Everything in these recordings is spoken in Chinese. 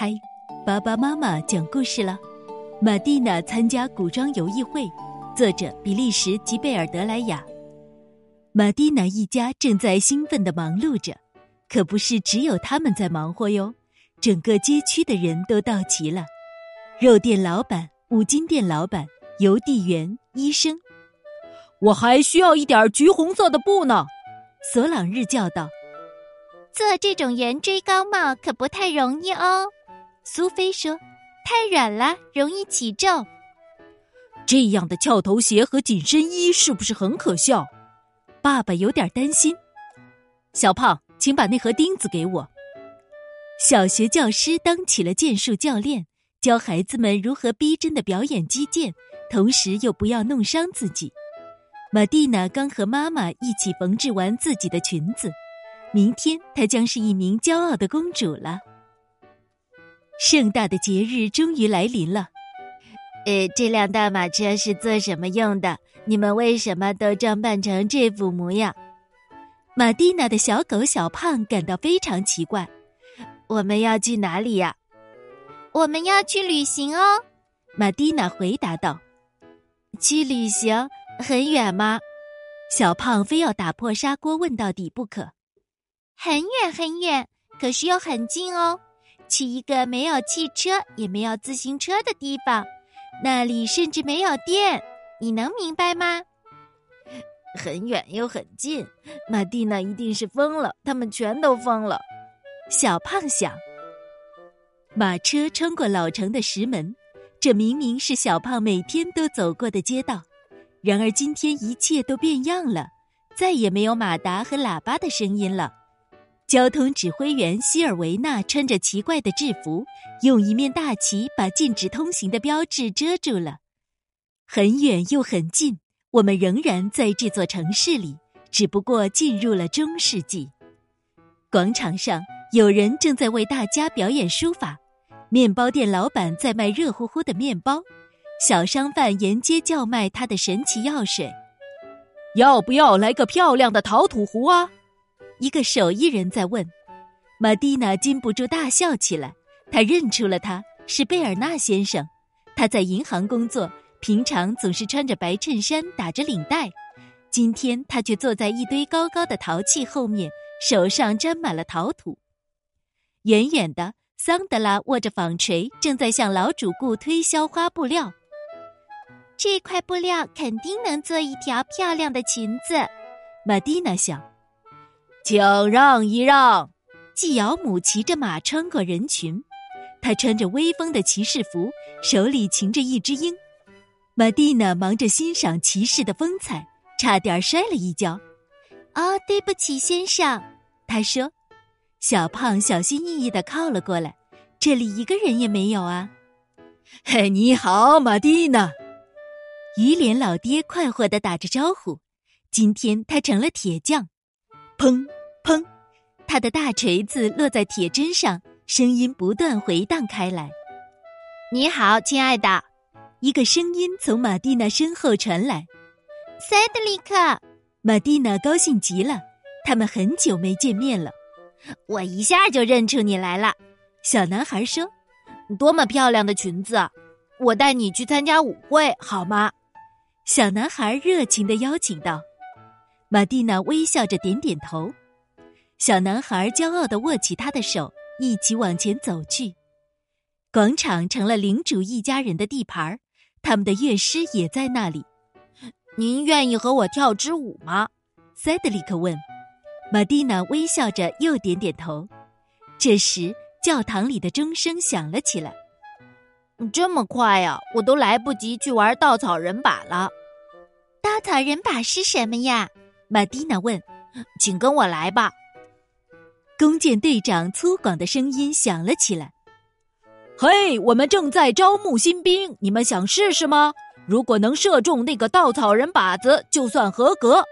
嗨，爸爸妈妈讲故事了。马蒂娜参加古装游艺会，作者比利时吉贝尔德莱雅。马蒂娜一家正在兴奋的忙碌着，可不是只有他们在忙活哟，整个街区的人都到齐了：肉店老板、五金店老板、邮递员、医生。我还需要一点橘红色的布呢，索朗日叫道。做这种圆锥高帽可不太容易哦。苏菲说：“太软了，容易起皱。这样的翘头鞋和紧身衣是不是很可笑？”爸爸有点担心。小胖，请把那盒钉子给我。小学教师当起了剑术教练，教孩子们如何逼真的表演击剑，同时又不要弄伤自己。玛蒂娜刚和妈妈一起缝制完自己的裙子，明天她将是一名骄傲的公主了。盛大的节日终于来临了。呃，这辆大马车是做什么用的？你们为什么都装扮成这副模样？马蒂娜的小狗小胖感到非常奇怪。我们要去哪里呀？我们要去旅行哦。马蒂娜回答道：“去旅行很远吗？”小胖非要打破砂锅问到底不可。很远很远，可是又很近哦。去一个没有汽车也没有自行车的地方，那里甚至没有电，你能明白吗？很远又很近，玛蒂娜一定是疯了，他们全都疯了。小胖想。马车穿过老城的石门，这明明是小胖每天都走过的街道，然而今天一切都变样了，再也没有马达和喇叭的声音了。交通指挥员希尔维纳穿着奇怪的制服，用一面大旗把禁止通行的标志遮住了。很远又很近，我们仍然在这座城市里，只不过进入了中世纪。广场上有人正在为大家表演书法，面包店老板在卖热乎乎的面包，小商贩沿街叫卖他的神奇药水。要不要来个漂亮的陶土壶啊？一个手艺人在问，玛蒂娜禁不住大笑起来。她认出了他是贝尔纳先生，他在银行工作，平常总是穿着白衬衫，打着领带。今天他却坐在一堆高高的陶器后面，手上沾满了陶土。远远的，桑德拉握着纺锤，正在向老主顾推销花布料。这块布料肯定能做一条漂亮的裙子，玛蒂娜想。请让一让！季尧姆骑着马穿过人群，他穿着威风的骑士服，手里擎着一只鹰。玛蒂娜忙着欣赏骑士的风采，差点摔了一跤。哦，对不起，先生，他说。小胖小心翼翼的靠了过来，这里一个人也没有啊。嘿，你好，玛蒂娜。鱼脸老爹快活的打着招呼，今天他成了铁匠。砰！砰！他的大锤子落在铁砧上，声音不断回荡开来。你好，亲爱的，一个声音从玛蒂娜身后传来。塞德里克，玛蒂娜高兴极了，他们很久没见面了。我一下就认出你来了，小男孩说：“多么漂亮的裙子！我带你去参加舞会好吗？”小男孩热情的邀请道。玛蒂娜微笑着点点头。小男孩骄傲地握起她的手，一起往前走去。广场成了领主一家人的地盘他们的乐师也在那里。您愿意和我跳支舞吗？塞德里克问。玛蒂娜微笑着又点点头。这时，教堂里的钟声响了起来。这么快呀，我都来不及去玩稻草人把了。稻草人把是什么呀？玛蒂娜问。请跟我来吧。弓箭队长粗犷的声音响了起来：“嘿，我们正在招募新兵，你们想试试吗？如果能射中那个稻草人靶子，就算合格。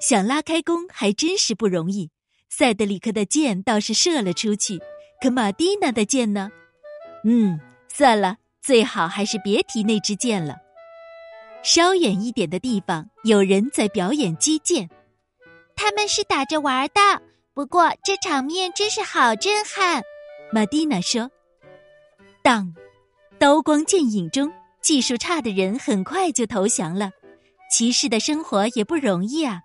想拉开弓还真是不容易。塞德里克的箭倒是射了出去，可玛蒂娜的箭呢？嗯，算了，最好还是别提那支箭了。稍远一点的地方，有人在表演击剑，他们是打着玩的。”不过这场面真是好震撼！玛蒂娜说：“当，刀光剑影中，技术差的人很快就投降了。骑士的生活也不容易啊。”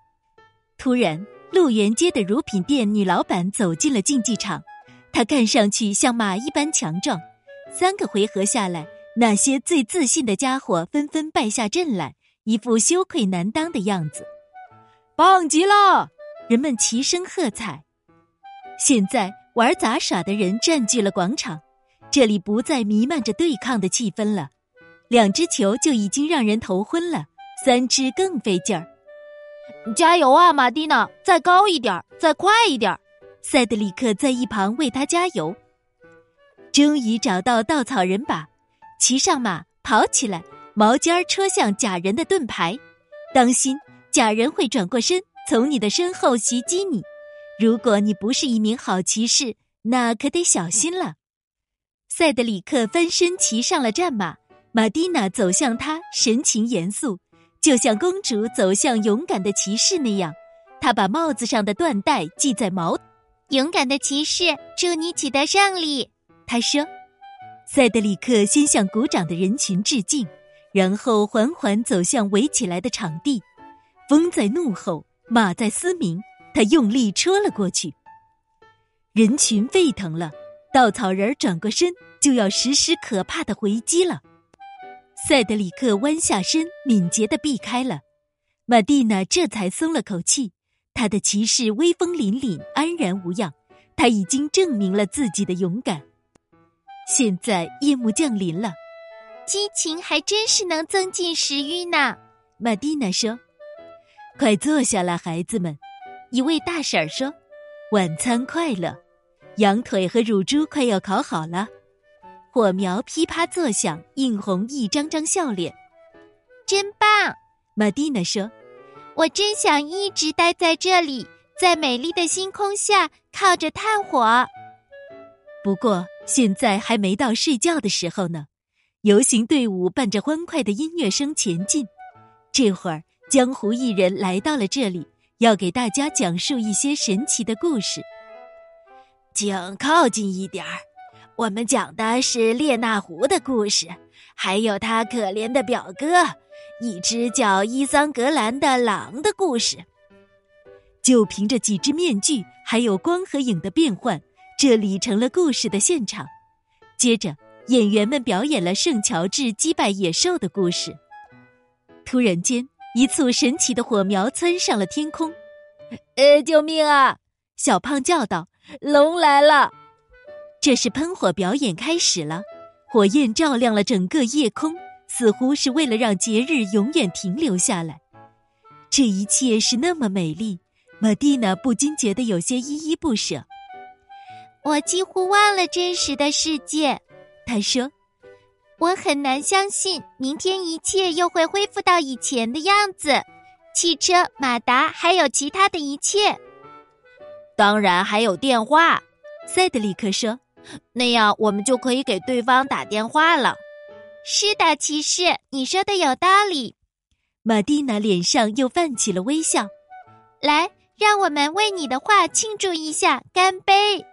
突然，路园街的乳品店女老板走进了竞技场，她看上去像马一般强壮。三个回合下来，那些最自信的家伙纷纷败下阵来，一副羞愧难当的样子。棒极了！人们齐声喝彩。现在玩杂耍的人占据了广场，这里不再弥漫着对抗的气氛了。两只球就已经让人头昏了，三只更费劲儿。加油啊，马蒂娜！再高一点，再快一点！塞德里克在一旁为他加油。终于找到稻草人把，骑上马跑起来，毛尖儿戳向假人的盾牌。当心，假人会转过身，从你的身后袭击你。如果你不是一名好骑士，那可得小心了。塞德里克翻身骑上了战马，玛蒂娜走向他，神情严肃。就像公主走向勇敢的骑士那样，她把帽子上的缎带系在毛。勇敢的骑士，祝你取得胜利。他说：“塞德里克先向鼓掌的人群致敬，然后缓缓走向围起来的场地。风在怒吼，马在嘶鸣，他用力戳了过去。人群沸腾了，稻草人转过身就要实施可怕的回击了。”塞德里克弯下身，敏捷地避开了。玛蒂娜这才松了口气，他的骑士威风凛凛，安然无恙。他已经证明了自己的勇敢。现在夜幕降临了，激情还真是能增进食欲呢。玛蒂娜说：“快坐下来，孩子们。”一位大婶儿说：“晚餐快乐，羊腿和乳猪快要烤好了。”火苗噼啪作响，映红一张张笑脸。真棒，玛蒂娜说：“我真想一直待在这里，在美丽的星空下靠着炭火。”不过现在还没到睡觉的时候呢。游行队伍伴着欢快的音乐声前进。这会儿，江湖艺人来到了这里，要给大家讲述一些神奇的故事。请靠近一点儿。我们讲的是列那狐的故事，还有他可怜的表哥，一只叫伊桑格兰的狼的故事。就凭着几只面具，还有光和影的变换，这里成了故事的现场。接着，演员们表演了圣乔治击败野兽的故事。突然间，一簇神奇的火苗窜上了天空。“呃，救命啊！”小胖叫道，“龙来了！”这是喷火表演开始了，火焰照亮了整个夜空，似乎是为了让节日永远停留下来。这一切是那么美丽，玛蒂娜不禁觉得有些依依不舍。我几乎忘了真实的世界，他说：“我很难相信明天一切又会恢复到以前的样子，汽车、马达还有其他的一切，当然还有电话。”塞德里克说。那样我们就可以给对方打电话了。是的，骑士，你说的有道理。玛蒂娜脸上又泛起了微笑。来，让我们为你的话庆祝一下，干杯！